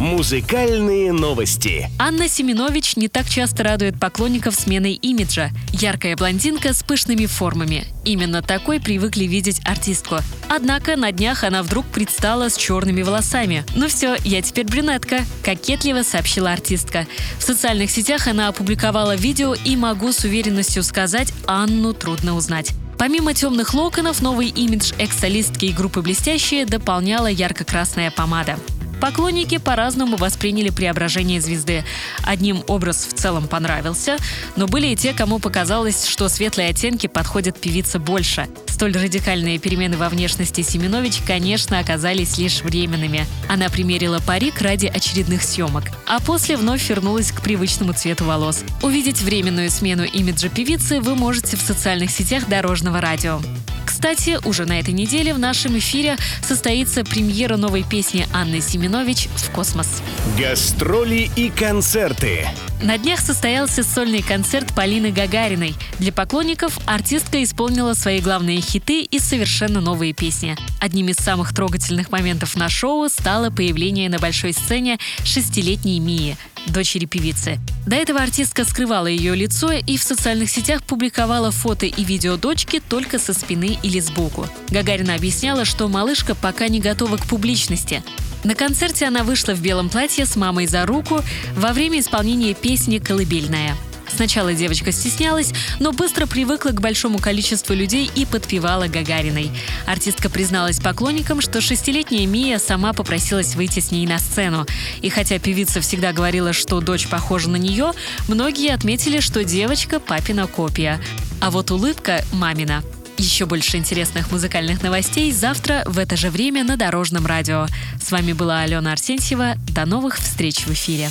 Музыкальные новости. Анна Семенович не так часто радует поклонников сменой имиджа. Яркая блондинка с пышными формами. Именно такой привыкли видеть артистку. Однако на днях она вдруг предстала с черными волосами. «Ну все, я теперь брюнетка», — кокетливо сообщила артистка. В социальных сетях она опубликовала видео и могу с уверенностью сказать, Анну трудно узнать. Помимо темных локонов, новый имидж экс-солистки и группы «Блестящие» дополняла ярко-красная помада. Поклонники по-разному восприняли преображение звезды. Одним образ в целом понравился, но были и те, кому показалось, что светлые оттенки подходят певице больше. Столь радикальные перемены во внешности Семенович, конечно, оказались лишь временными. Она примерила парик ради очередных съемок, а после вновь вернулась к привычному цвету волос. Увидеть временную смену имиджа певицы вы можете в социальных сетях Дорожного радио. Кстати, уже на этой неделе в нашем эфире состоится премьера новой песни Анны Семенович «В космос». Гастроли и концерты. На днях состоялся сольный концерт Полины Гагариной. Для поклонников артистка исполнила свои главные хиты и совершенно новые песни. Одним из самых трогательных моментов на шоу стало появление на большой сцене шестилетней Мии – дочери певицы. До этого артистка скрывала ее лицо и в социальных сетях публиковала фото и видео дочки только со спины или сбоку. Гагарина объясняла, что малышка пока не готова к публичности. На концерте она вышла в белом платье с мамой за руку во время исполнения песни «Колыбельная». Сначала девочка стеснялась, но быстро привыкла к большому количеству людей и подпевала Гагариной. Артистка призналась поклонникам, что шестилетняя Мия сама попросилась выйти с ней на сцену. И хотя певица всегда говорила, что дочь похожа на нее, многие отметили, что девочка папина копия. А вот улыбка мамина. Еще больше интересных музыкальных новостей завтра в это же время на Дорожном радио. С вами была Алена Арсентьева. До новых встреч в эфире.